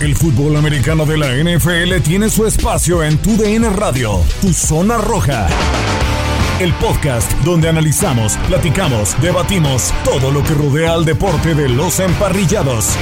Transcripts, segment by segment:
El fútbol americano de la NFL tiene su espacio en Tu DN Radio, Tu Zona Roja. El podcast donde analizamos, platicamos, debatimos todo lo que rodea al deporte de los emparrillados.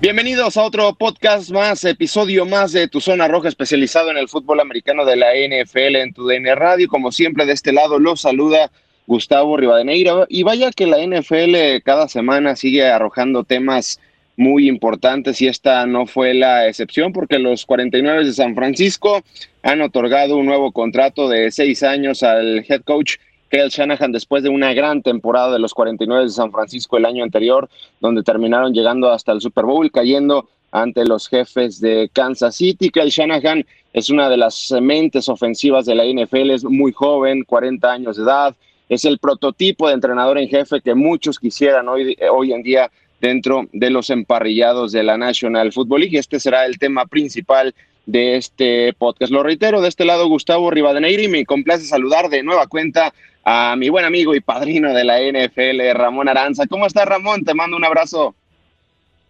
Bienvenidos a otro podcast más, episodio más de Tu Zona Roja especializado en el fútbol americano de la NFL en Tu DN Radio. Como siempre, de este lado los saluda Gustavo Rivadeneira. Y vaya que la NFL cada semana sigue arrojando temas muy importantes y esta no fue la excepción porque los 49 de San Francisco han otorgado un nuevo contrato de seis años al head coach Kyle Shanahan después de una gran temporada de los 49 de San Francisco el año anterior, donde terminaron llegando hasta el Super Bowl, cayendo ante los jefes de Kansas City. Kyle Shanahan es una de las mentes ofensivas de la NFL, es muy joven, 40 años de edad, es el prototipo de entrenador en jefe que muchos quisieran hoy, hoy en día dentro de los emparrillados de la National Football League. Este será el tema principal de este podcast. Lo reitero, de este lado Gustavo Rivadeneira y me complace saludar de nueva cuenta a mi buen amigo y padrino de la NFL, Ramón Aranza. ¿Cómo estás, Ramón? Te mando un abrazo.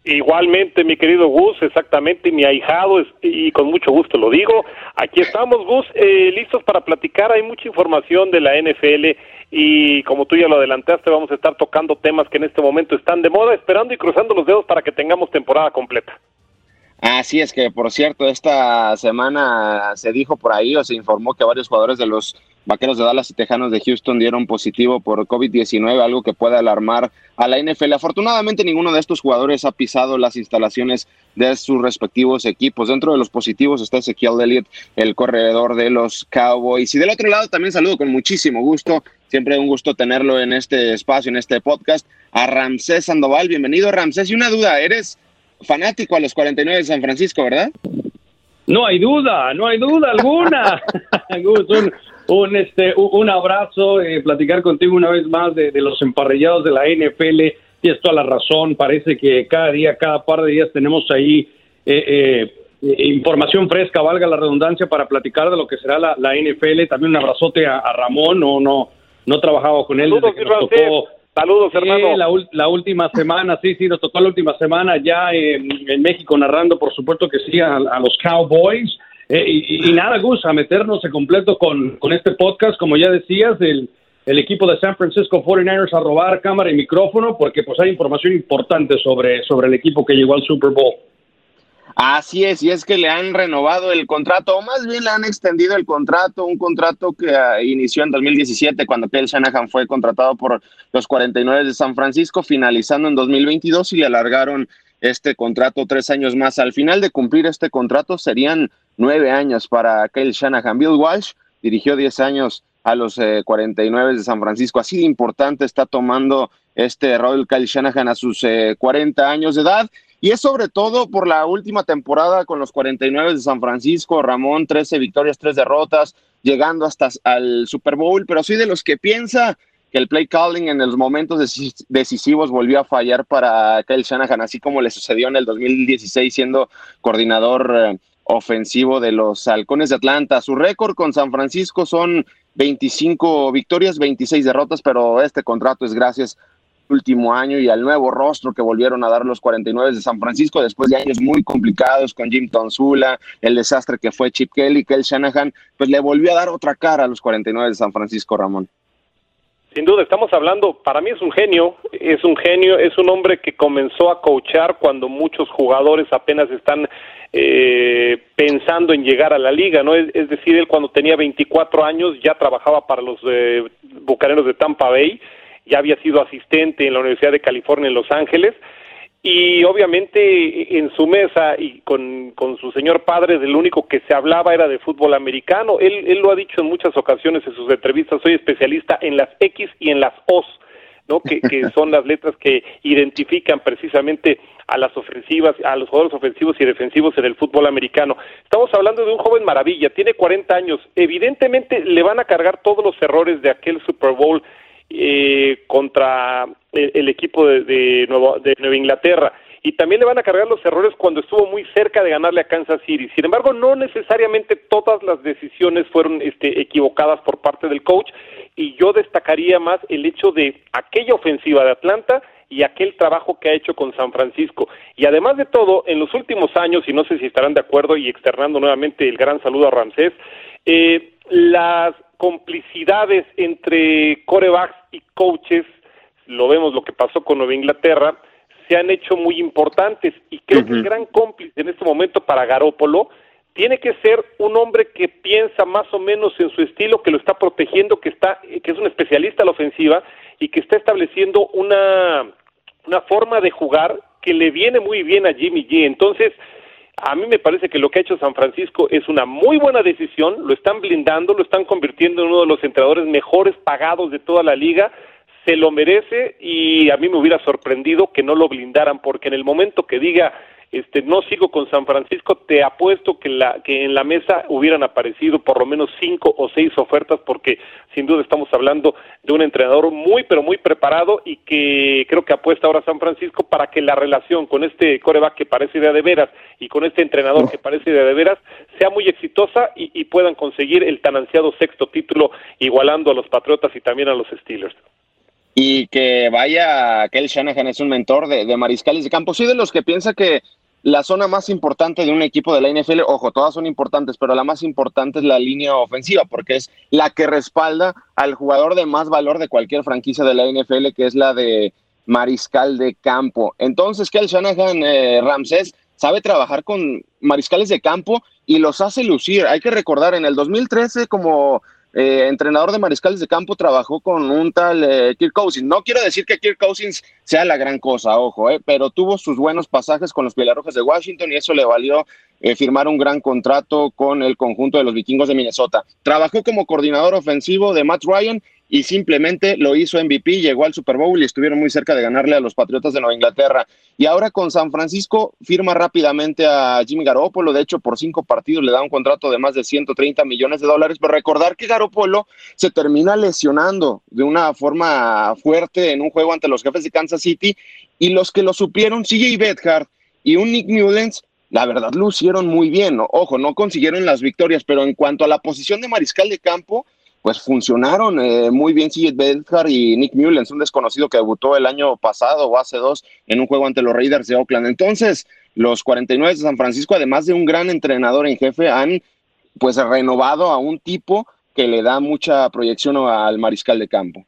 Igualmente, mi querido Gus, exactamente, mi ahijado, y con mucho gusto lo digo. Aquí estamos, Gus, eh, listos para platicar. Hay mucha información de la NFL y como tú ya lo adelantaste, vamos a estar tocando temas que en este momento están de moda, esperando y cruzando los dedos para que tengamos temporada completa. Así es que, por cierto, esta semana se dijo por ahí o se informó que varios jugadores de los Vaqueros de Dallas y Tejanos de Houston dieron positivo por COVID-19, algo que puede alarmar a la NFL. Afortunadamente, ninguno de estos jugadores ha pisado las instalaciones de sus respectivos equipos. Dentro de los positivos está Ezequiel Elliott, el corredor de los Cowboys. Y del otro lado también saludo con muchísimo gusto, siempre un gusto tenerlo en este espacio, en este podcast, a Ramsés Sandoval. Bienvenido, Ramsés. Y una duda, ¿eres fanático a los 49 de San Francisco, ¿verdad? No hay duda, no hay duda alguna. un, un, este, un abrazo, eh, platicar contigo una vez más de, los emparrillados de la NFL. Tienes toda la razón, parece que cada día, cada par de días tenemos ahí eh, eh, información fresca, valga la redundancia, para platicar de lo que será la, NFL. También un abrazote a, Ramón, no, no, no trabajaba con él desde que nos tocó Saludos, hermano. la, última semana, sí, sí, nos tocó la última semana ya en, México narrando, por supuesto que sí, a, los Cowboys. Eh, y, nada, Gus, a meternos en completo con, con este podcast, como ya decías, el, el equipo de San Francisco 49ers a robar cámara y micrófono, porque pues hay información importante sobre, sobre el equipo que llegó al Super Bowl. Así es, y es que le han renovado el contrato, o más bien le han extendido el contrato, un contrato que ah, inició en 2017 cuando Kyle Shanahan fue contratado por los 49 de San Francisco, finalizando en 2022 y le alargaron este contrato tres años más. Al final de cumplir este contrato serían nueve años para Kyle Shanahan. Bill Walsh dirigió diez años a los 49 eh, de San Francisco. Así de importante está tomando este rol Kyle Shanahan a sus 40 eh, años de edad y es sobre todo por la última temporada con los 49 de San Francisco, Ramón, 13 victorias, 3 derrotas, llegando hasta al Super Bowl, pero soy de los que piensa que el play calling en los momentos decisivos volvió a fallar para Kyle Shanahan, así como le sucedió en el 2016 siendo coordinador eh, ofensivo de los Halcones de Atlanta. Su récord con San Francisco son 25 victorias, 26 derrotas, pero este contrato es gracias último año y al nuevo rostro que volvieron a dar los 49 de San Francisco después de años muy complicados con Jim Tonsula, el desastre que fue Chip Kelly, Kel Shanahan, pues le volvió a dar otra cara a los 49 de San Francisco, Ramón. Sin duda, estamos hablando, para mí es un genio, es un genio, es un hombre que comenzó a coachar cuando muchos jugadores apenas están eh, pensando en llegar a la liga, ¿no? Es, decir, él cuando tenía 24 años ya trabajaba para los eh, Bucaneros de Tampa Bay, ya había sido asistente en la Universidad de California en Los Ángeles y obviamente en su mesa y con, con su señor padre del único que se hablaba era de fútbol americano. Él, él lo ha dicho en muchas ocasiones en sus entrevistas, soy especialista en las X y en las O's. ¿no? Que, que, son las letras que identifican precisamente a las ofensivas, a los jugadores ofensivos y defensivos en el fútbol americano. Estamos hablando de un joven maravilla, tiene 40 años, evidentemente le van a cargar todos los errores de aquel Super Bowl eh, contra el, equipo de, de, de Nueva Inglaterra y también le van a cargar los errores cuando estuvo muy cerca de ganarle a Kansas City. Sin embargo, no necesariamente todas las decisiones fueron este, equivocadas por parte del coach y yo destacaría más el hecho de aquella ofensiva de Atlanta y aquel trabajo que ha hecho con San Francisco. Y además de todo, en los últimos años, y no sé si estarán de acuerdo y externando nuevamente el gran saludo a Ramsés, eh, las complicidades entre corebacks y coaches, lo vemos lo que pasó con Nueva Inglaterra, se han hecho muy importantes y creo que el gran cómplice en este momento para Garópolo tiene que ser un hombre que piensa más o menos en su estilo, que lo está protegiendo, que está, que es un especialista a la ofensiva y que está estableciendo una, una forma de jugar que le viene muy bien a Jimmy G. Entonces, a mí me parece que lo que ha hecho San Francisco es una muy buena decisión, lo están blindando, lo están convirtiendo en uno de los entrenadores mejores pagados de toda la liga, se lo merece y a mí me hubiera sorprendido que no lo blindaran porque en el momento que diga este no sigo con San Francisco, te apuesto que, la, que en la mesa hubieran aparecido por lo menos cinco o seis ofertas porque sin duda estamos hablando de un entrenador muy pero muy preparado y que creo que apuesta ahora San Francisco para que la relación con este coreback que parece de, de veras y con este entrenador que parece de, de veras sea muy exitosa y, y puedan conseguir el tan ansiado sexto título igualando a los Patriotas y también a los Steelers y que vaya, Kel Shanahan es un mentor de, de, mariscales de campo. Soy de los que piensa que la zona más importante de un equipo de la NFL, ojo, todas son importantes, pero la más importante es la línea ofensiva, porque es la que respalda al jugador de más valor de cualquier franquicia de la NFL, que es la de mariscal de campo. Entonces, Kel Shanahan eh, Ramsés sabe trabajar con mariscales de campo y los hace lucir. Hay que recordar, en el 2013, como eh, entrenador de mariscales de campo, trabajó con un tal eh, Kirk Cousins. No quiero decir que Kirk Cousins sea la gran cosa, ojo, eh, pero tuvo sus buenos pasajes con los Rojas de Washington y eso le valió eh, firmar un gran contrato con el conjunto de los vikingos de Minnesota. Trabajó como coordinador ofensivo de Matt Ryan y simplemente lo hizo MVP, llegó al Super Bowl y estuvieron muy cerca de ganarle a los Patriotas de Nueva Inglaterra. Y ahora con San Francisco firma rápidamente a Jimmy Garoppolo, de hecho por cinco partidos le da un contrato de más de 130 millones de dólares, pero recordar que Garoppolo se termina lesionando de una forma fuerte en un juego ante los jefes de Kansas City y los que lo supieron, CJ Bethard y un Nick Mullens, la verdad lucieron muy bien. Ojo, no consiguieron las victorias, pero en cuanto a la posición de mariscal de campo, pues funcionaron eh, muy bien CJ Bedhar y Nick Mullens, un desconocido que debutó el año pasado o hace dos en un juego ante los Raiders de Oakland. Entonces, los 49 de San Francisco, además de un gran entrenador en jefe, han pues renovado a un tipo que le da mucha proyección al mariscal de campo.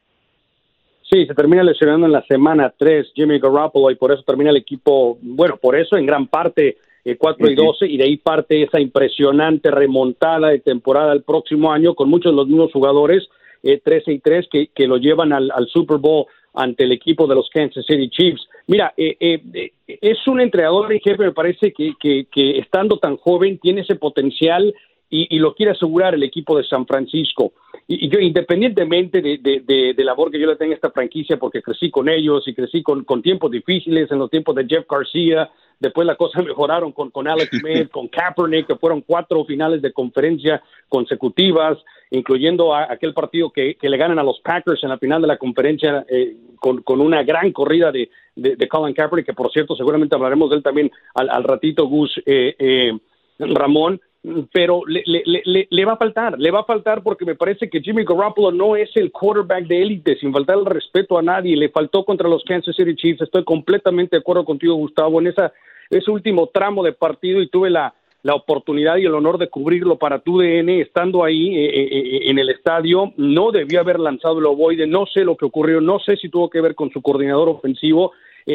Sí, se termina lesionando en la semana 3 Jimmy Garoppolo y por eso termina el equipo, bueno, por eso en gran parte 4 y 12, y de ahí parte esa impresionante remontada de temporada el próximo año con muchos de los mismos jugadores, 13 y 3, que, que lo llevan al, al Super Bowl ante el equipo de los Kansas City Chiefs. Mira, eh, eh, es un entrenador en jefe, me parece que, que, estando tan joven tiene ese potencial y, lo quiere asegurar el equipo de San Francisco. Y, yo, independientemente de, de, de, labor que yo le tenga a esta franquicia, porque crecí con ellos y crecí con, con tiempos difíciles, en los tiempos de Jeff García, después las cosas mejoraron con, con Alex Smith, con Kaepernick, que fueron cuatro finales de conferencia consecutivas, incluyendo a, aquel partido que, que, le ganan a los Packers en la final de la conferencia eh, con, con, una gran corrida de, de, Colin Kaepernick, que por cierto seguramente hablaremos de él también al, al ratito, Gus, eh, eh, Ramón, pero le, le, le, le, va a faltar, le va a faltar porque me parece que Jimmy Garoppolo no es el quarterback de élite, sin faltar el respeto a nadie, le faltó contra los Kansas City Chiefs, estoy completamente de acuerdo contigo, Gustavo, en esa, ese último tramo de partido y tuve la, la oportunidad y el honor de cubrirlo para tu DN, estando ahí eh, eh, eh, en el estadio, no debió haber lanzado el ovoide, no sé lo que ocurrió, no sé si tuvo que ver con su coordinador ofensivo,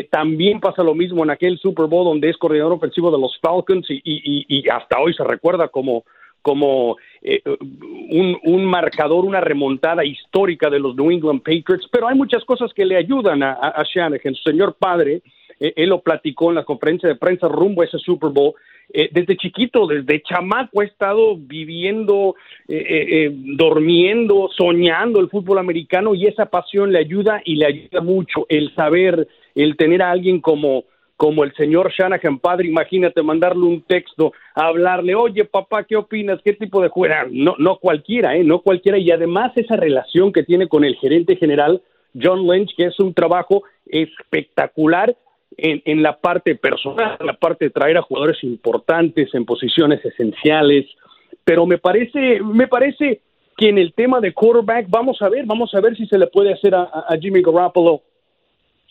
también pasa lo mismo en aquel Super Bowl donde es coordinador ofensivo de los Falcons y, hasta hoy se recuerda como, como un, un, marcador, una remontada histórica de los New England Patriots, pero hay muchas cosas que le ayudan a, a, Shanahan, su señor padre, él lo platicó en la conferencia de prensa rumbo a ese Super Bowl, eh, desde chiquito, desde chamaco, ha estado viviendo, eh, eh, durmiendo, soñando el fútbol americano y esa pasión le ayuda y le ayuda mucho el saber, el tener a alguien como como el señor Shanahan, padre, imagínate mandarle un texto, hablarle, oye papá, ¿qué opinas? ¿Qué tipo de juega? No, no cualquiera, ¿eh? No cualquiera. Y además esa relación que tiene con el gerente general, John Lynch, que es un trabajo espectacular en, la parte personal, en la parte de traer a jugadores importantes en posiciones esenciales, pero me parece, me parece que en el tema de quarterback vamos a ver, vamos a ver si se le puede hacer a, Jimmy Garoppolo,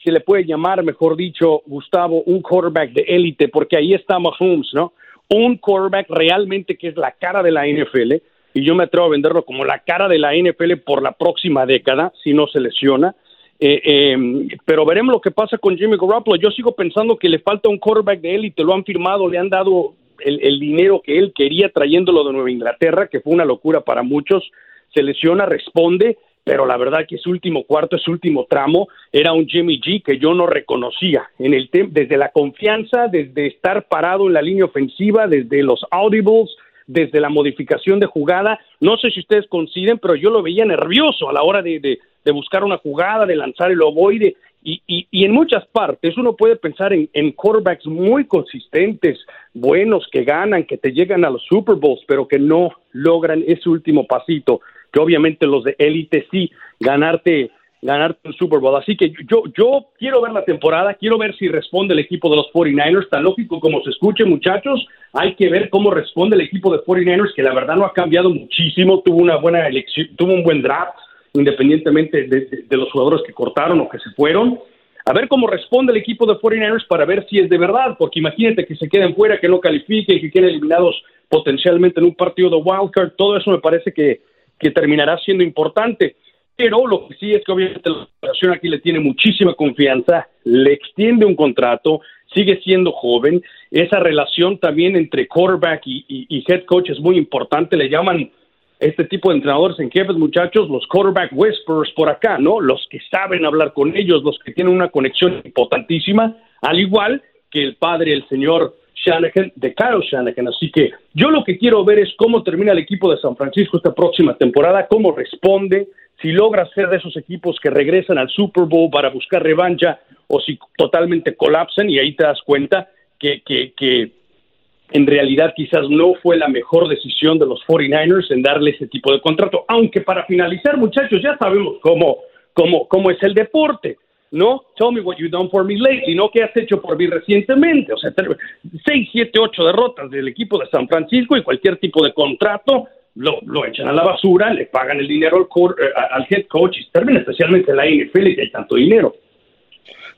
se le puede llamar, mejor dicho, Gustavo, un quarterback de élite, porque ahí está Mahomes, ¿no? Un quarterback realmente que es la cara de la NFL, y yo me atrevo a venderlo como la cara de la NFL por la próxima década, si no se lesiona. Eh, eh, pero veremos lo que pasa con Jimmy Garoppolo. Yo sigo pensando que le falta un quarterback de él y te lo han firmado, le han dado el, dinero que él quería trayéndolo de Nueva Inglaterra, que fue una locura para muchos. Se lesiona, responde, pero la verdad que su último cuarto, su último tramo, era un Jimmy G que yo no reconocía. En el desde la confianza, desde estar parado en la línea ofensiva, desde los audibles, desde la modificación de jugada. No sé si ustedes coinciden, pero yo lo veía nervioso a la hora de, buscar una jugada, de lanzar el ovoide. Y, y, en muchas partes uno puede pensar en, en, quarterbacks muy consistentes, buenos, que ganan, que te llegan a los Super Bowls, pero que no logran ese último pasito, que obviamente los de élite sí, ganarte ganarte un Super Bowl. Así que yo, yo quiero ver la temporada, quiero ver si responde el equipo de los 49ers, tan lógico como se escuche, muchachos. Hay que ver cómo responde el equipo de 49ers, que la verdad no ha cambiado muchísimo, tuvo una buena elección, tuvo un buen draft, independientemente de, los jugadores que cortaron o que se fueron. A ver cómo responde el equipo de 49ers para ver si es de verdad, porque imagínate que se queden fuera, que no califiquen, que queden eliminados potencialmente en un partido de wildcard, todo eso me parece que, que terminará siendo importante. Pero lo que sí es que obviamente la operación aquí le tiene muchísima confianza, le extiende un contrato, sigue siendo joven. Esa relación también entre quarterback y, head coach es muy importante. Le llaman este tipo de entrenadores en jefes, muchachos, los quarterback whisperers por acá, ¿no? Los que saben hablar con ellos, los que tienen una conexión importantísima, al igual que el padre, el señor Shanahan, de Kyle Shanahan. Así que yo lo que quiero ver es cómo termina el equipo de San Francisco esta próxima temporada, cómo responde, si logra ser de esos equipos que regresan al Super Bowl para buscar revancha o si totalmente colapsan y ahí te das cuenta que, que, que en realidad quizás no fue la mejor decisión de los 49ers en darle ese tipo de contrato. Aunque para finalizar, muchachos, ya sabemos cómo, cómo, cómo es el deporte. ¿No? Tell me what you've done for me lately, ¿no? ¿Qué has hecho por mí recientemente? O sea, seis, siete, ocho derrotas del equipo de San Francisco y cualquier tipo de contrato lo, lo echan a la basura, le pagan el dinero al, eh, al head coach y termina especialmente en la NFL y hay tanto dinero.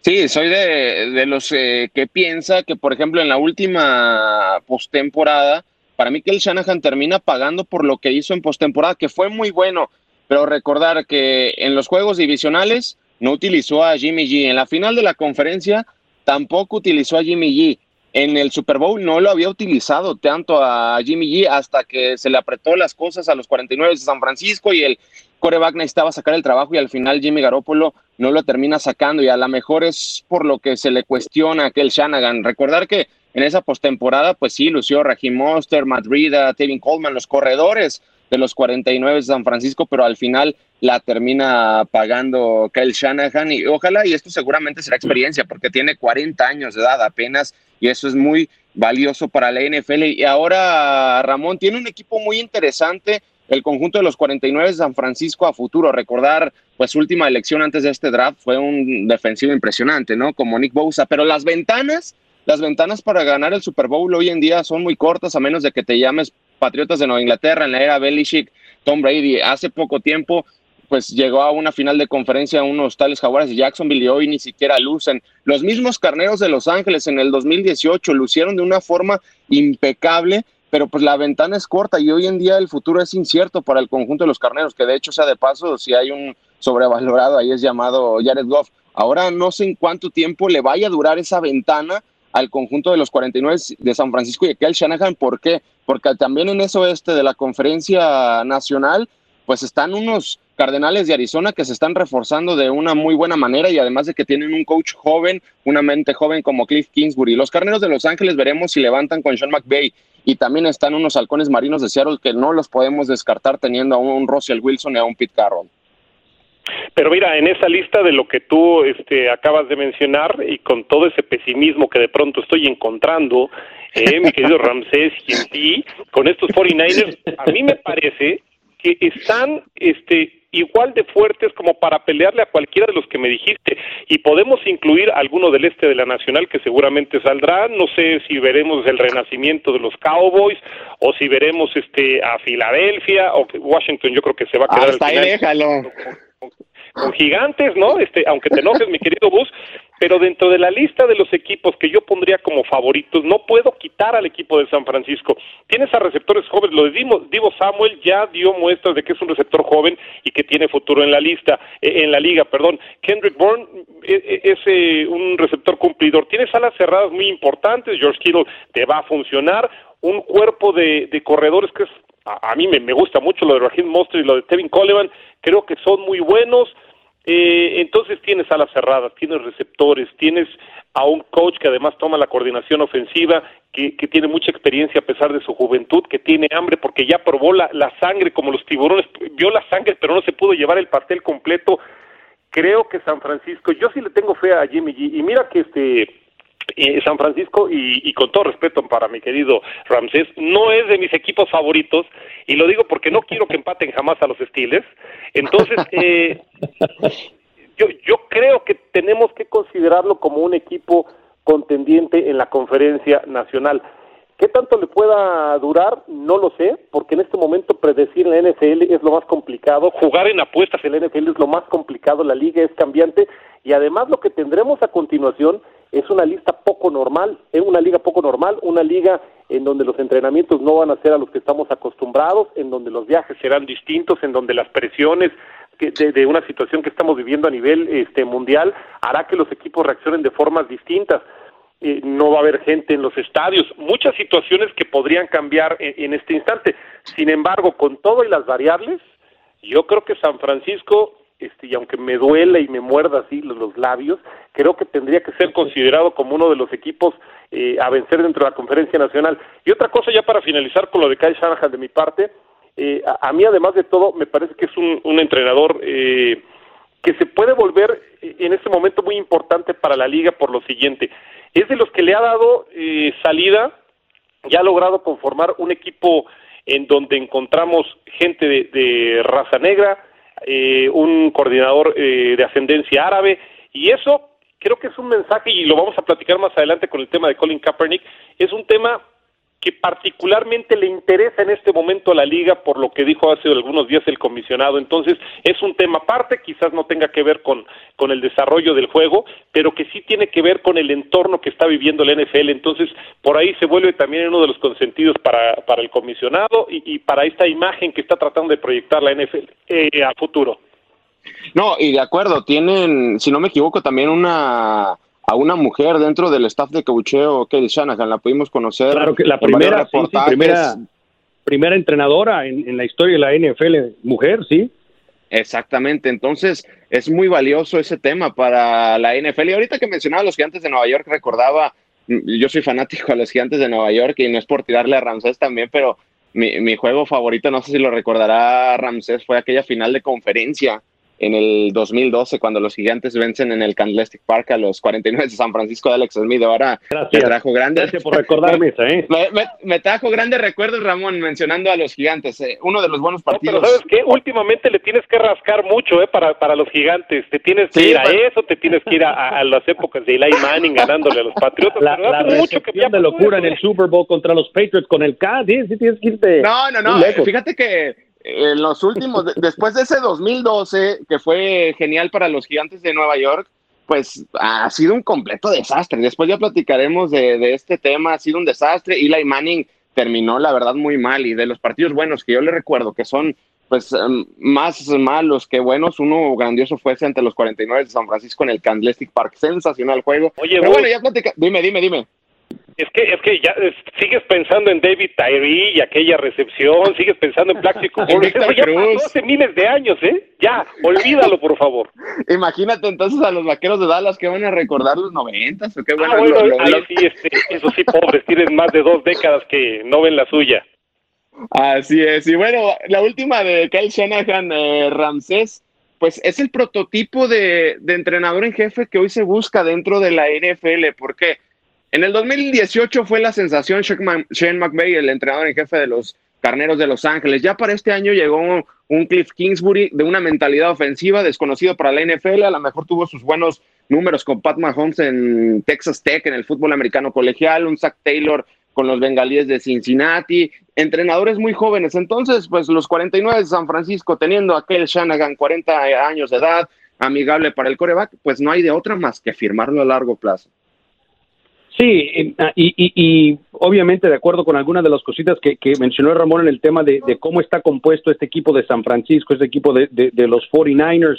Sí, soy de, los eh, que piensa que, por ejemplo, en la última postemporada, para mí que el Shanahan termina pagando por lo que hizo en postemporada, que fue muy bueno, pero recordar que en los juegos divisionales no utilizó a Jimmy G. En la final de la conferencia tampoco utilizó a Jimmy G. en el Super Bowl no lo había utilizado tanto a Jimmy G hasta que se le apretó las cosas a los 49 de San Francisco y el coreback necesitaba sacar el trabajo y al final Jimmy Garoppolo no lo termina sacando y a lo mejor es por lo que se le cuestiona a aquel Shanahan. Recordar que en esa postemporada, pues sí, lució Raheem Monster, Matt Rida, Tevin Coleman, los corredores de los 49 de San Francisco, pero al final la termina pagando Kyle Shanahan y ojalá, y esto seguramente será experiencia porque tiene 40 años de edad apenas y eso es muy valioso para la NFL. Y ahora Ramón tiene un equipo muy interesante, el conjunto de los 49 de San Francisco a futuro. Recordar, pues su última elección antes de este draft fue un defensivo impresionante, ¿no? Como Nick Bosa, pero las ventanas, las ventanas para ganar el Super Bowl hoy en día son muy cortas, a menos de que te llames Patriotas de Nueva Inglaterra en la era Belichick, Tom Brady. Hace poco tiempo pues llegó a una final de conferencia unos tales Jaguares de Jacksonville y hoy ni siquiera lucen. Los mismos carneros de Los Ángeles en el 2018 lucieron de una forma impecable, pero pues la ventana es corta y hoy en día el futuro es incierto para el conjunto de los carneros, que de hecho sea de paso, si hay un sobrevalorado ahí es llamado Jared Goff. Ahora no sé en cuánto tiempo le vaya a durar esa ventana al conjunto de los 49 de San Francisco y de Kyle Shanahan. ¿Por qué? Porque también en eso este de la conferencia nacional, pues están unos Cardenales de Arizona que se están reforzando de una muy buena manera y además de que tienen un coach joven, una mente joven como Cliff Kingsbury. Los Carneros de Los Ángeles veremos si levantan con Sean McVay y también están unos halcones marinos de Seattle que no los podemos descartar teniendo a un Russell Wilson y a un Pete Carroll. Pero mira, en esa lista de lo que tú este, acabas de mencionar y con todo ese pesimismo que de pronto estoy encontrando, eh, mi querido Ramsés y en ti, con estos 49ers, a mí me parece que están este, igual de fuertes como para pelearle a cualquiera de los que me dijiste. Y podemos incluir alguno del este de la Nacional que seguramente saldrá, no sé si veremos el renacimiento de los Cowboys o si veremos este a Filadelfia o Washington yo creo que se va a quedar Hasta ahí déjalo con gigantes, ¿no? Este, aunque te enojes, mi querido Bus, pero dentro de la lista de los equipos que yo pondría como favoritos, no puedo quitar al equipo de San Francisco. Tienes a receptores jóvenes, lo de Divo, Samuel ya dio muestras de que es un receptor joven y que tiene futuro en la lista, eh, en la liga, perdón. Kendrick Bourne eh, eh, es, un receptor cumplidor. Tienes alas cerradas muy importantes, George Kittle te va a funcionar, un cuerpo de, corredores que es a, mí me, gusta mucho lo de Raheem Mostert y lo de Tevin Coleman, creo que son muy buenos, eh, entonces tienes alas cerradas, tienes receptores, tienes a un coach que además toma la coordinación ofensiva, que, tiene mucha experiencia a pesar de su juventud, que tiene hambre porque ya probó la, la sangre como los tiburones, vio la sangre pero no se pudo llevar el pastel completo. Creo que San Francisco, yo sí le tengo fe a Jimmy G y mira que este eh, San Francisco, y, con todo respeto para mi querido Ramsés, no es de mis equipos favoritos, y lo digo porque no quiero que empaten jamás a los Steelers. Entonces, eh, yo, yo creo que tenemos que considerarlo como un equipo contendiente en la conferencia nacional. ¿Qué tanto le pueda durar? No lo sé, porque en este momento predecir la NFL es lo más complicado, jugar en apuestas en la NFL es lo más complicado, la liga es cambiante y además lo que tendremos a continuación es una lista poco normal, es una liga poco normal, una liga en donde los entrenamientos no van a ser a los que estamos acostumbrados, en donde los viajes serán distintos, en donde las presiones de, una situación que estamos viviendo a nivel este, mundial hará que los equipos reaccionen de formas distintas. Eh, no va a haber gente en los estadios, muchas situaciones que podrían cambiar en este instante. Sin embargo, con todo y las variables, yo creo que San Francisco este, y aunque me duele y me muerda así los, labios, creo que tendría que ser considerado como uno de los equipos eh, a vencer dentro de la conferencia nacional. Y otra cosa ya para finalizar con lo de Kyle Shanahan de mi parte, eh, a, mí además de todo me parece que es un, un entrenador eh, que se puede volver en este momento muy importante para la liga por lo siguiente, es de los que le ha dado salida, ya ha logrado conformar un equipo en donde encontramos gente de raza negra, eh, un coordinador eh, de ascendencia árabe, y eso creo que es un mensaje, y lo vamos a platicar más adelante con el tema de Colin Kaepernick, es un tema que particularmente le interesa en este momento a la liga por lo que dijo hace algunos días el comisionado. Entonces, es un tema aparte, quizás no tenga que ver con, con el desarrollo del juego, pero que sí tiene que ver con el entorno que está viviendo la NFL. Entonces, por ahí se vuelve también uno de los consentidos para, para el comisionado y, para esta imagen que está tratando de proyectar la NFL eh, a futuro. No, y de acuerdo, tienen, si no me equivoco, también una a una mujer dentro del staff de coacheo, Kelly Shanahan, la pudimos conocer. Claro que la primera, primera, primera entrenadora en, en la historia de la NFL, mujer, sí. Exactamente, entonces es muy valioso ese tema para la NFL. Y ahorita que mencionaba a los gigantes de Nueva York, recordaba, mm, yo soy fanático a los gigantes de Nueva York y no es por tirarle a Ramsés también, pero mi, mi juego favorito, no sé si lo recordará Ramsés, fue aquella final de conferencia en el 2012 cuando los gigantes vencen en el Candlestick Park a los 49 de San Francisco de Alex Smith. Ahora me trajo grandes. Gracias por recordarme ¿eh? Me, trajo grandes recuerdos, Ramón, mencionando a los gigantes. Eh, uno de los buenos partidos. pero ¿sabes qué? Últimamente le tienes que rascar mucho ¿eh? para, para los gigantes. Te tienes que ir a eso, te tienes que ir a, las épocas de Eli Manning ganándole a los Patriotas. La, la mucho que de locura en el Super Bowl contra los Patriots con el K. Sí, tienes que irte. No, no, no. Fíjate que en los últimos, después de ese 2012, que fue genial para los gigantes de Nueva York, pues ha sido un completo desastre. Después ya platicaremos de, este tema, ha sido un desastre. Eli Manning terminó, la verdad, muy mal. Y de los partidos buenos que yo le recuerdo, que son pues em, más malos que buenos, uno grandioso fue ese ante los 49 de San Francisco en el Candlestick Park. Sensacional juego. Oye, bueno, ya platica. Dime, dime, dime. Es que, es que ya sigues pensando en David Tyree y aquella recepción, sigues pensando en Plástico Eso ya pasó hace miles de años, ¿eh? Ya, olvídalo, por favor. Imagínate entonces a los vaqueros de Dallas que van a recordar los noventas, o qué bueno. Ah, bueno ahí sí, este, eso sí, pobres, tienen más de dos décadas que no ven la suya. Así es, y bueno, la última de Kyle Shanahan, eh, Ramsés, pues es el prototipo de, de entrenador en jefe que hoy se busca dentro de la NFL, ¿por qué? En el 2018 fue la sensación Shane McVay, el entrenador en jefe de los Carneros de Los Ángeles. Ya para este año llegó un Cliff Kingsbury de una mentalidad ofensiva desconocido para la NFL. A lo mejor tuvo sus buenos números con Pat Mahomes en Texas Tech, en el fútbol americano colegial, un Zach Taylor con los bengalíes de Cincinnati, entrenadores muy jóvenes. Entonces, pues los 49 de San Francisco, teniendo aquel Shanahan 40 años de edad, amigable para el coreback, pues no hay de otra más que firmarlo a largo plazo. Sí, ah, y, y, obviamente de acuerdo con algunas de las cositas que, mencionó Ramón en el tema de, cómo está compuesto este equipo de San Francisco, este equipo de, los 49ers,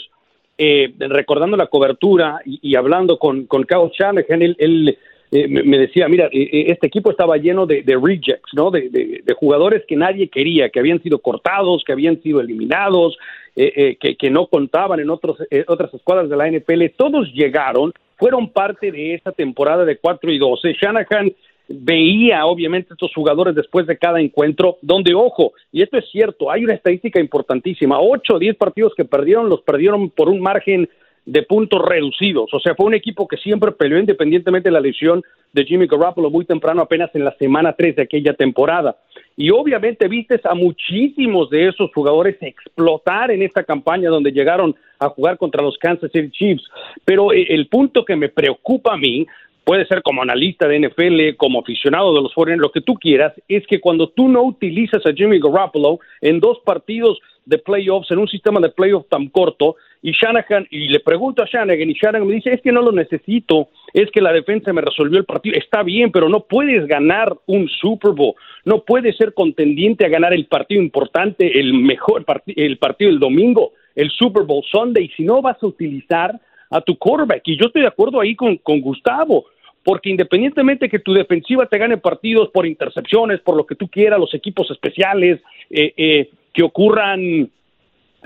eh, recordando la cobertura y, hablando con, con Kyle Shanahan, él, eh, me decía, mira, eh, este equipo estaba lleno de, rejects, ¿no? De, jugadores que nadie quería, que habían sido cortados, que habían sido eliminados, que, que, no contaban en otros, otras escuadras de la NFL. Todos llegaron fueron parte de esa temporada de 4 y 12. Shanahan veía obviamente estos jugadores después de cada encuentro, donde, ojo, y esto es cierto, hay una estadística importantísima, 8 o 10 partidos que perdieron, los perdieron por un margen de puntos reducidos, o sea, fue un equipo que siempre peleó independientemente de la lesión de Jimmy Garoppolo muy temprano, apenas en la semana 3 de aquella temporada. Y obviamente vistes a muchísimos de esos jugadores explotar en esta campaña donde llegaron a jugar contra los Kansas City Chiefs. Pero eh, el punto que me preocupa a mí, puede ser como analista de NFL, como aficionado de los 49 lo que tú quieras, es que cuando tú no utilizas a Jimmy Garoppolo en dos partidos de playoffs, en un sistema de playoffs tan corto, y Shanahan, y le pregunto a Shanahan, y Shanahan me dice, es que no lo necesito, es que la defensa me resolvió el partido, está bien, pero no puedes ganar un Super Bowl, no puedes ser contendiente a ganar el partido importante, el mejor partido, el partido del domingo, el Super Bowl Sunday, si no vas a utilizar a tu quarterback. Y yo estoy de acuerdo ahí con, con Gustavo, porque independientemente que tu defensiva te gane partidos por intercepciones, por lo que tú quieras, los equipos especiales, eh, eh, que ocurran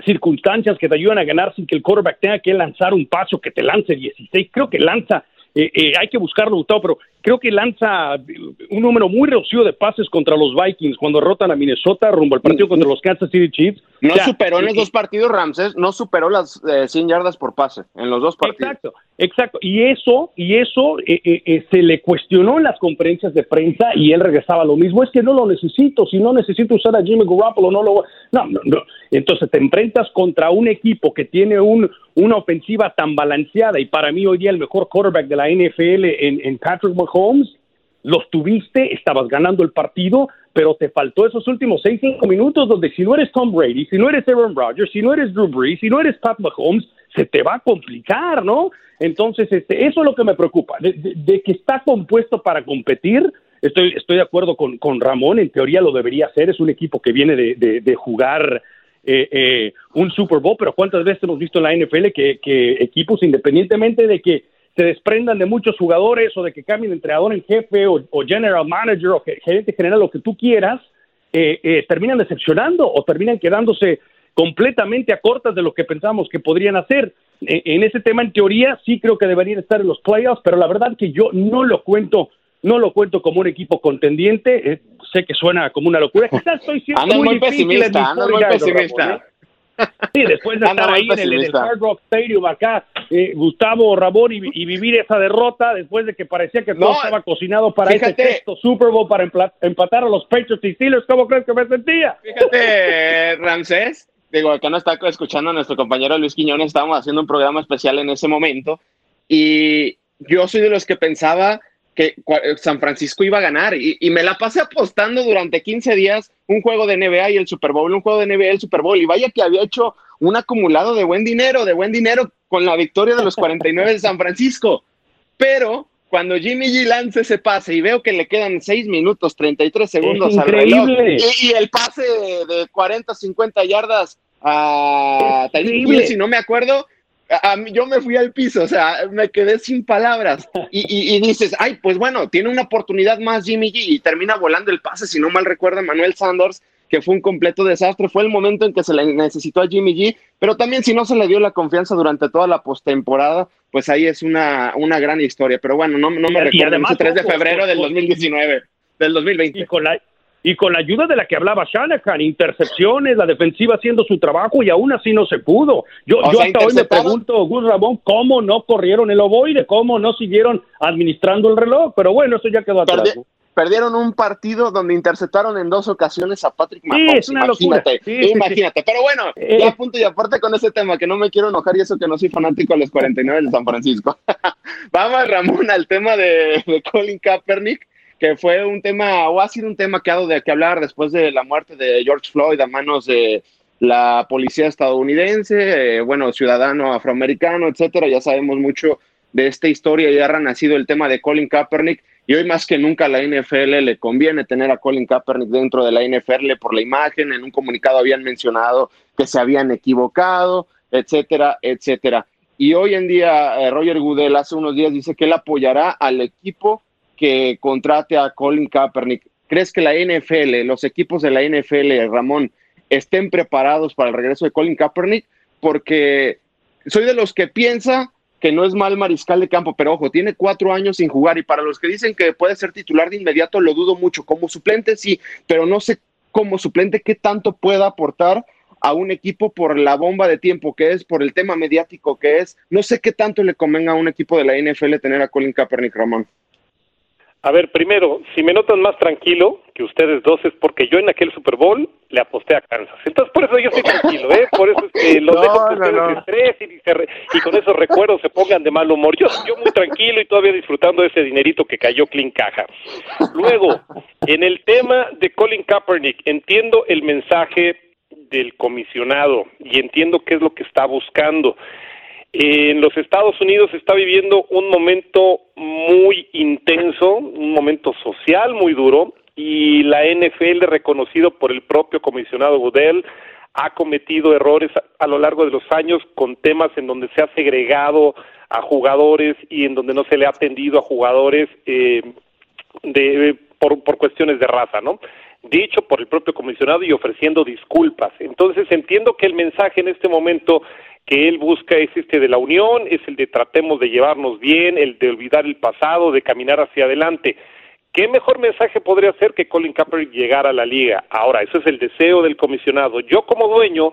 circunstancias que te ayudan a ganar sin que el quarterback tenga que lanzar un paso que te lance 16. Creo que lanza eh, eh, hay que buscarlo, Gustavo, pero creo que lanza un número muy reducido de pases contra los Vikings cuando rotan a Minnesota rumbo al partido contra los Kansas City Chiefs. No superó en los dos partidos Ramses, no superó las 100 eh, yardas por pase en los dos partidos. Exacto, exacto. Y eso, y eso se le cuestionó en las conferencias de prensa y él regresaba lo mismo. Es que no lo necesito, si no necesito usar a Jimmy Garoppolo, no lo... No, no, no. Entonces te enfrentas contra un equipo que tiene un, una ofensiva tan balanceada y para mí hoy día el mejor quarterback de la NFL en, Patrick Mahomes, los tuviste, estabas ganando el partido, pero te faltó esos últimos seis, cinco minutos donde si no eres Tom Brady, si no eres Aaron Rodgers, si no eres Drew Brees, si no eres Pat Mahomes, se te va a complicar, ¿no? Entonces, este, eso es lo que me preocupa, de, que está compuesto para competir. Estoy, estoy de acuerdo con, con Ramón, en teoría lo debería hacer, es un equipo que viene de, de jugar eh, eh, un Super Bowl, pero ¿cuántas veces hemos visto en la NFL que, equipos, independientemente de que se desprendan de muchos jugadores o de que cambien entrenador en jefe o, general manager o gerente general, lo que tú quieras, eh, eh, terminan decepcionando o terminan quedándose completamente a cortas de lo que pensamos que podrían hacer. E, en ese tema, en teoría, sí creo que deberían estar en los playoffs, pero la verdad que yo no lo cuento, no lo cuento como un equipo contendiente. Eh, sé que suena como una locura. Quizás estoy siendo muy, pesimista, muy pesimista. Sí, después de estar ahí en el, Hard Rock Stadium acá, eh, Gustavo Ramón y, vivir esa derrota después de que parecía que todo estaba cocinado para ese sexto Super Bowl para empatar a los Patriots y Steelers, ¿cómo crees que me sentía? Fíjate, Ramsés, digo, acá no está escuchando a nuestro compañero Luis Quiñones, estábamos haciendo un programa especial en ese momento y yo soy de los que pensaba que San Francisco iba a ganar y, y, me la pasé apostando durante 15 días un juego de NBA y el Super Bowl, un juego de NBA y el Super Bowl y vaya que había hecho un acumulado de buen dinero, de buen dinero con la victoria de los 49 de San Francisco. Pero cuando Jimmy G lance ese pase y veo que le quedan 6 minutos 33 segundos al reloj y, y, el pase de 40, 50 yardas a Tyreek si no me acuerdo, a mí, yo me fui al piso, o sea, me quedé sin palabras. Y, dices, ay, pues bueno, tiene una oportunidad más Jimmy G y termina volando el pase, si no mal recuerda Manuel Sanders, que fue un completo desastre. Fue el momento en que se le necesitó a Jimmy G, pero también si no se le dio la confianza durante toda la postemporada, pues ahí es una, una gran historia. Pero bueno, no, no me recuerdo, el 3 de febrero del 2019, del 2020. Y con la, y con la ayuda de la que hablaba Shanahan, intercepciones, la defensiva haciendo su trabajo y aún así no se pudo. Yo, yo hasta hoy me pregunto, Gus Ramón, cómo no corrieron el ovoide, cómo no siguieron administrando el reloj, pero bueno, eso ya quedó atrás. perdieron un partido donde interceptaron en dos ocasiones a Patrick Mahomes. imagínate, imagínate. pero bueno, eh, ya punto y aparte con ese tema, que no me quiero enojar y eso que no soy fanático de los 49 de San Francisco. Vamos, Ramón, al tema de, de Colin Kaepernick que fue un tema, o ha sido un tema que ha dado de que hablar después de la muerte de George Floyd a manos de la policía estadounidense, eh, bueno, ciudadano afroamericano, etcétera. Ya sabemos mucho de esta historia, ya ha nacido el tema de Colin Kaepernick. Y hoy más que nunca a la NFL le conviene tener a Colin Kaepernick dentro de la NFL por la imagen. En un comunicado habían mencionado que se habían equivocado, etcétera, etcétera. Y hoy en día eh, Roger Goodell hace unos días dice que él apoyará al equipo que contrate a Colin Kaepernick. ¿Crees que la NFL, los equipos de la NFL, Ramón, estén preparados para el regreso de Colin Kaepernick? Porque soy de los que piensa que no es mal mariscal de campo, pero ojo, tiene cuatro años sin jugar y para los que dicen que puede ser titular de inmediato, lo dudo mucho. Como suplente sí, pero no sé como suplente qué tanto pueda aportar a un equipo por la bomba de tiempo que es, por el tema mediático que es. No sé qué tanto le convenga a un equipo de la NFL tener a Colin Kaepernick, Ramón. A ver, primero, si me notan más tranquilo que ustedes dos es porque yo en aquel Super Bowl le aposté a Kansas. Entonces, por eso yo estoy tranquilo, ¿eh? Por eso es que los dejo que ustedes estresen y, con esos recuerdos se pongan de mal humor. Yo, yo muy tranquilo y todavía disfrutando de ese dinerito que cayó clean caja. Luego, en el tema de Colin Kaepernick, entiendo el mensaje del comisionado y entiendo qué es lo que está buscando en los Estados Unidos se está viviendo un momento muy intenso, un momento social muy duro, y la NFL, reconocido por el propio comisionado Goodell, ha cometido errores a, lo largo de los años con temas en donde se ha segregado a jugadores y en donde no se le ha atendido a jugadores eh, de, por, por cuestiones de raza, ¿no? dicho por el propio comisionado y ofreciendo disculpas. Entonces entiendo que el mensaje en este momento que él busca es este de la unión, es el de tratemos de llevarnos bien, el de olvidar el pasado, de caminar hacia adelante. ¿Qué mejor mensaje podría ser que Colin Kaepernick llegara a la liga? Ahora, eso es el deseo del comisionado. Yo como dueño,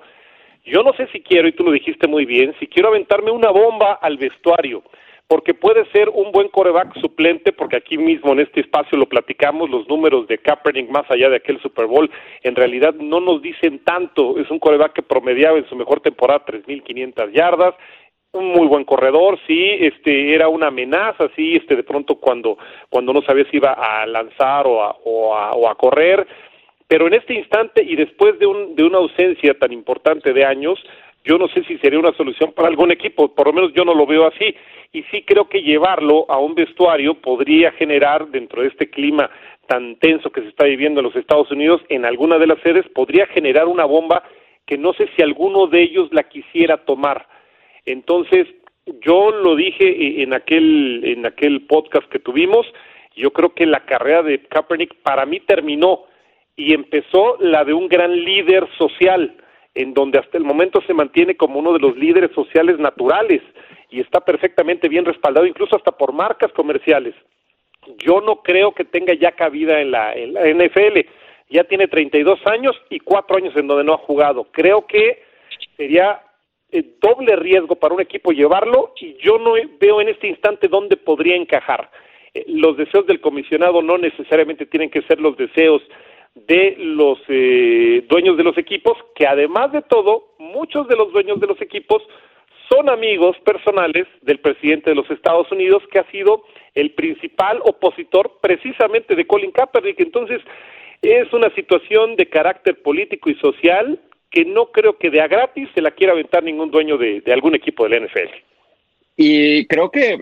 yo no sé si quiero, y tú lo dijiste muy bien, si quiero aventarme una bomba al vestuario porque puede ser un buen coreback suplente, porque aquí mismo en este espacio lo platicamos, los números de Kaepernick más allá de aquel Super Bowl, en realidad no nos dicen tanto, es un coreback que promediaba en su mejor temporada 3.500 yardas, un muy buen corredor, sí, este era una amenaza, sí, este de pronto cuando cuando no sabía si iba a lanzar o a, o a, o a correr, pero en este instante y después de, un, de una ausencia tan importante de años, yo no sé si sería una solución para algún equipo, por lo menos yo no lo veo así, y sí creo que llevarlo a un vestuario podría generar, dentro de este clima tan tenso que se está viviendo en los Estados Unidos, en alguna de las sedes, podría generar una bomba que no sé si alguno de ellos la quisiera tomar. Entonces, yo lo dije en aquel, en aquel podcast que tuvimos, yo creo que la carrera de Kaepernick para mí terminó y empezó la de un gran líder social, en donde hasta el momento se mantiene como uno de los líderes sociales naturales y está perfectamente bien respaldado, incluso hasta por marcas comerciales. Yo no creo que tenga ya cabida en la, NFL. Ya tiene 32 años y cuatro años en donde no ha jugado. Creo que sería eh, doble riesgo para un equipo llevarlo y yo no veo en este instante dónde podría encajar. Eh, los deseos del comisionado no necesariamente tienen que ser los deseos de los eh, dueños de los equipos, que además de todo, muchos de los dueños de los equipos son amigos personales del presidente de los Estados Unidos, que ha sido el principal opositor precisamente de Colin Kaepernick. Entonces, es una situación de carácter político y social que no creo que de a gratis se la quiera aventar ningún dueño de, algún equipo del NFL. Y creo que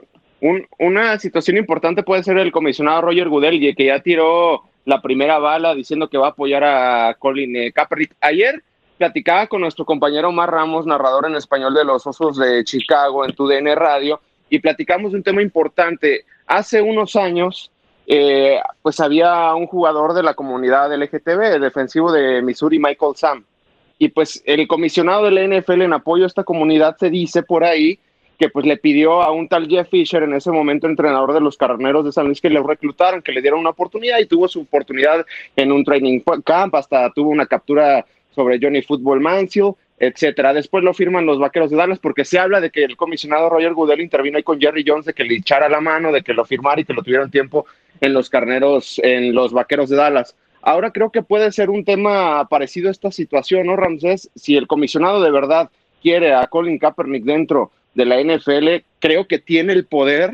una situación importante puede ser el comisionado Roger Goodell, que ya tiró la primera bala diciendo que va a apoyar a Colin eh, Kaepernick. Ayer platicaba con nuestro compañero Omar Ramos, narrador en español de los Osos de Chicago en TUDN Radio, y platicamos de un tema importante. Hace unos años, eh, pues había un jugador de la comunidad LGTB, defensivo de Missouri, Michael Sam, y pues el comisionado de la NFL en apoyo a esta comunidad se dice por ahí que pues le pidió a un tal Jeff Fisher, en ese momento entrenador de los carneros de San Luis, que le reclutaran, que le dieran una oportunidad y tuvo su oportunidad en un training camp, hasta tuvo una captura sobre Johnny Football Mansell, etcétera. Después lo firman los vaqueros de Dallas porque se habla de que el comisionado Roger Goodell intervino ahí con Jerry Jones de que le echara la mano, de que lo firmara y que lo tuvieran tiempo en los carneros, en los vaqueros de Dallas. Ahora creo que puede ser un tema parecido a esta situación, ¿no, Ramsés? Si el comisionado de verdad quiere a Colin Kaepernick dentro de la NFL, creo que tiene el poder,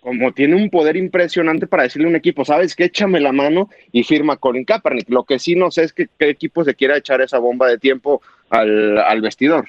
como tiene un poder impresionante para decirle a un equipo, sabes que échame la mano y firma Colin Kaepernick. Lo que sí no sé es que, qué equipo se quiera echar esa bomba de tiempo al, vestidor.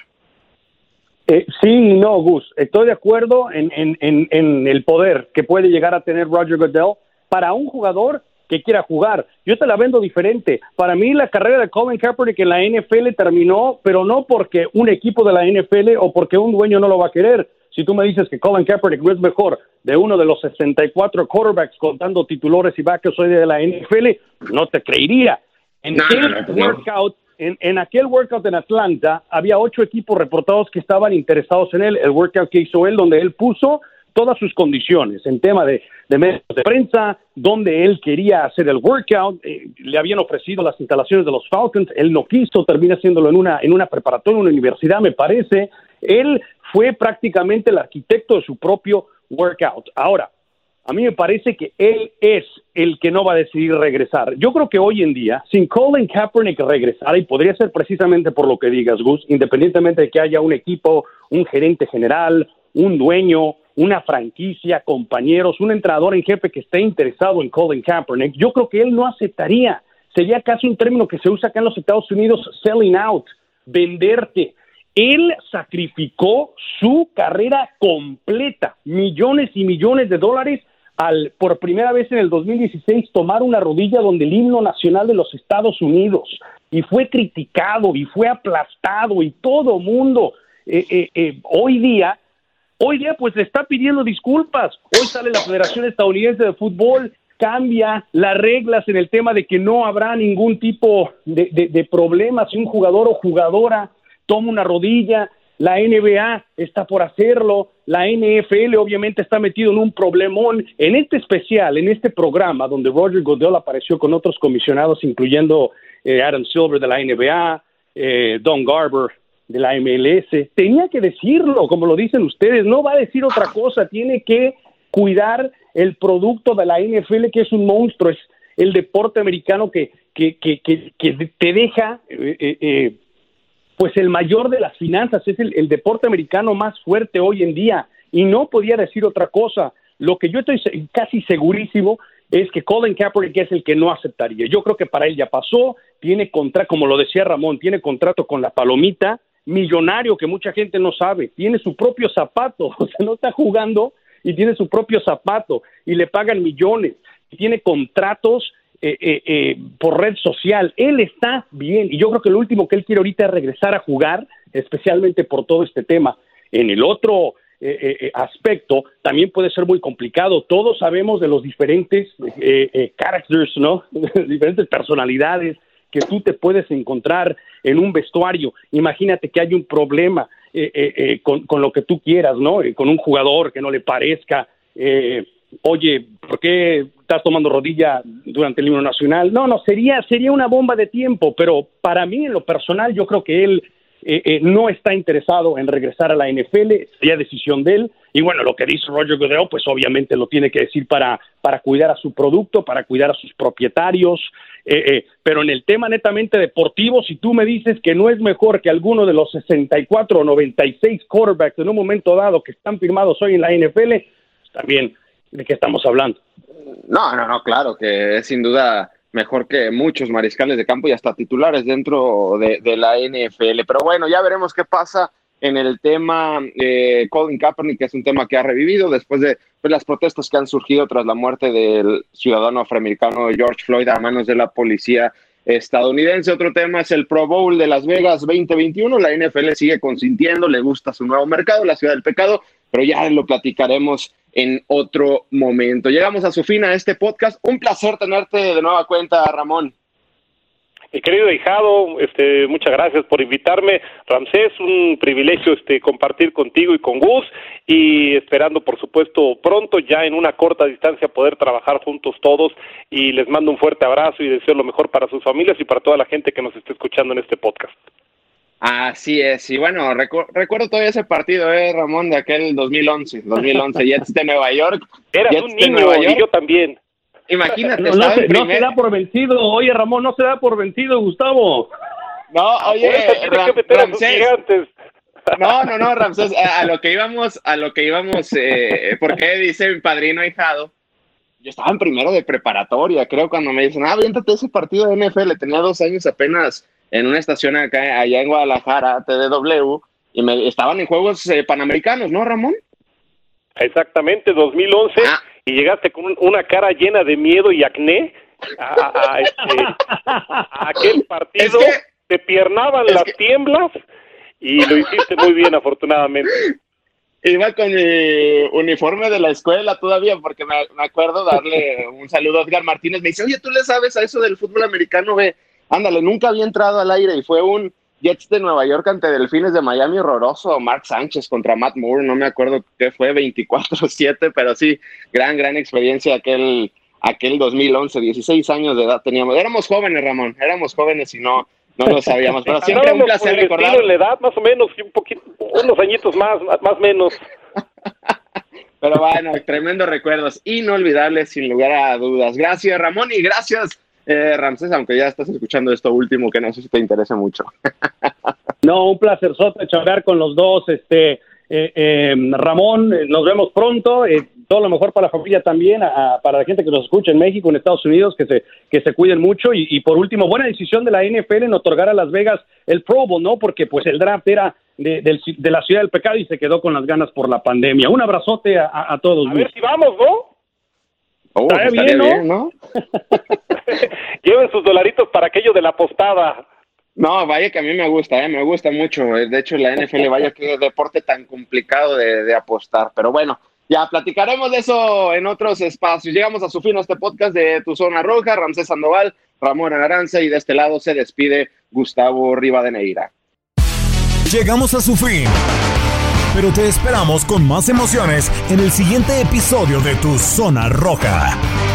Eh, sí y no, Gus. Estoy de acuerdo en, en, en el poder que puede llegar a tener Roger Goodell para un jugador que quiera jugar. Yo te la vendo diferente. Para mí la carrera de Colin Kaepernick en la NFL terminó, pero no porque un equipo de la NFL o porque un dueño no lo va a querer. Si tú me dices que Colin Kaepernick es mejor de uno de los 64 quarterbacks contando titulares y backers hoy de la NFL, no te creería. En, aquel workout, en, en aquel workout en Atlanta había ocho equipos reportados que estaban interesados en él. El workout que hizo él, donde él puso todas sus condiciones en tema de, medios de prensa, donde él quería hacer el workout, eh, le habían ofrecido las instalaciones de los Falcons, él no quiso, termina haciéndolo en una, en una preparatoria, en una universidad, me parece. Él fue prácticamente el arquitecto de su propio workout. Ahora, a mí me parece que él es el que no va a decidir regresar. Yo creo que hoy en día, sin Colin Kaepernick regresar, y podría ser precisamente por lo que digas, Gus, independientemente de que haya un equipo, un gerente general, un dueño, una franquicia, compañeros, un entrenador en jefe que esté interesado en Colin Kaepernick, yo creo que él no aceptaría. Sería casi un término que se usa acá en los Estados Unidos, selling out, venderte. Él sacrificó su carrera completa, millones y millones de dólares, al por primera vez en el 2016 tomar una rodilla donde el himno nacional de los Estados Unidos y fue criticado y fue aplastado y todo mundo eh, eh, eh, hoy día Hoy día pues le está pidiendo disculpas. Hoy sale la Federación Estadounidense de Fútbol, cambia las reglas en el tema de que no habrá ningún tipo de, de, problema si un jugador o jugadora toma una rodilla. La NBA está por hacerlo, la NFL obviamente está metido en un problemón. En este especial, en este programa donde Roger Goodell apareció con otros comisionados, incluyendo eh, Adam Silver de la NBA, eh, Don Garber de la MLS. Tenía que decirlo, como lo dicen ustedes, no va a decir otra cosa, tiene que cuidar el producto de la NFL, que es un monstruo, es el deporte americano que, que, que, que, te deja, eh, eh, eh, pues el mayor de las finanzas, es el, el, deporte americano más fuerte hoy en día, y no podía decir otra cosa. Lo que yo estoy casi segurísimo es que Colin Kaepernick es el que no aceptaría. Yo creo que para él ya pasó, tiene contrato, como lo decía Ramón, tiene contrato con la palomita, millonario que mucha gente no sabe, tiene su propio zapato, o sea, no está jugando y tiene su propio zapato y le pagan millones, y tiene contratos eh, eh, eh, por red social, él está bien y yo creo que lo último que él quiere ahorita es regresar a jugar, especialmente por todo este tema. En el otro, aspecto, también puede ser muy complicado. Todos sabemos de los diferentes characters, ¿no? diferentes personalidades que tú te puedes encontrar en un vestuario. Imagínate que hay un problema con, con, lo que tú quieras, ¿no? con un jugador que no le parezca oye, ¿por qué estás tomando rodilla durante el himno nacional? No, no, sería, sería una bomba de tiempo, pero para mí, en lo personal, yo creo que él eh, eh, no está interesado en regresar a la NFL, sería decisión de él. Y bueno, lo que dice Roger Goodell, pues obviamente lo tiene que decir para, para cuidar a su producto, para cuidar a sus propietarios. Eh, pero en el tema netamente deportivo, si tú me dices que no es mejor que alguno de los 64 o 96 quarterbacks en un momento dado que están firmados hoy en la NFL, también de qué estamos hablando. No, no, no, claro, que es sin duda mejor que muchos mariscales de campo y hasta titulares dentro de, la NFL. Pero bueno, ya veremos qué pasa en el tema eh, Colin Kaepernick, que es un tema que ha revivido después de pues, las protestas que han surgido tras la muerte del ciudadano afroamericano George Floyd a manos de la policía estadounidense. Otro tema es el Pro Bowl de Las Vegas 2021. La NFL sigue consintiendo, le gusta su nuevo mercado, la ciudad del pecado, pero ya lo platicaremos en otro momento. Llegamos a su fin a este podcast. Un placer tenerte de nueva cuenta, Ramón. Mi querido hijado, este, muchas gracias por invitarme. Ramsés, un privilegio este, compartir contigo y con Gus y esperando, por supuesto, pronto ya en una corta distancia poder trabajar juntos todos y les mando un fuerte abrazo y deseo lo mejor para sus familias y para toda la gente que nos esté escuchando en este podcast. Así es, y bueno, recuerdo todavía ese partido, eh, Ramón, de aquel 2011, 2011, Jets de Nueva York. Eras un niño, y yo también. Imagínate, no, se, da por vencido, oye Ramón, no se da por vencido, Gustavo. No, oye, Ramsés. No, no, no, Ramsés, a, lo que íbamos, a lo que íbamos, eh, porque dice mi padrino ahijado, yo estaba en primero de preparatoria, creo, cuando me dicen, ah, viéntate ese partido de NFL, tenía dos años apenas en una estación acá, allá en Guadalajara, TDW, y me, estaban en Juegos eh, Panamericanos, ¿no, Ramón? Exactamente, 2011, ah. y llegaste con una cara llena de miedo y acné a, este, aquel partido, te piernaban las tiemblas y lo hiciste muy bien, afortunadamente. Iba con mi uniforme de la escuela todavía, porque me, me acuerdo darle un saludo a Edgar Martínez. Me dice, oye, ¿tú le sabes a eso del fútbol americano? Ve, ándale, nunca había entrado al aire y fue un Jets de Nueva York ante Delfines de Miami horroroso, Mark Sánchez contra Matt Moore, no me acuerdo qué fue, 24-7, pero sí, gran, gran experiencia aquel, aquel 2011, 16 años de edad teníamos, éramos jóvenes, Ramón, éramos jóvenes y no, no lo sabíamos, pero siempre un placer recordar. la edad, más o menos, un poquito, unos añitos más, más menos. pero bueno, tremendos recuerdos, inolvidables sin lugar a dudas. Gracias, Ramón, y gracias eh, Ramsés, aunque ya estás escuchando esto último, que no sé si te interesa mucho. no, un placer charlar con los dos. Este, eh, eh, Ramón, eh, nos vemos pronto. todo lo mejor para la familia también, para la gente que nos escucha en México, en Estados Unidos, que se, que se cuiden mucho. Y, por último, buena decisión de la NFL en otorgar a Las Vegas el Pro Bowl, ¿no? Porque pues el draft era de, la ciudad del pecado y se quedó con las ganas por la pandemia. Un abrazote a, todos. A ver si vamos, ¿no? Oh, bien, ¿no? Lleven sus dolaritos para aquello de la postada. No, vaya que a mí me gusta, ¿eh? me gusta mucho. De hecho, la NFL, vaya que deporte tan complicado de, apostar. Pero bueno, ya platicaremos de eso en otros espacios. Llegamos a su fin a este podcast de Tu Zona Roja. Ramsés Sandoval, Ramón Aranza y de este lado se despide Gustavo Rivadeneira. Llegamos a su fin pero te esperamos con más emociones en el siguiente episodio de Tu Zona Roja.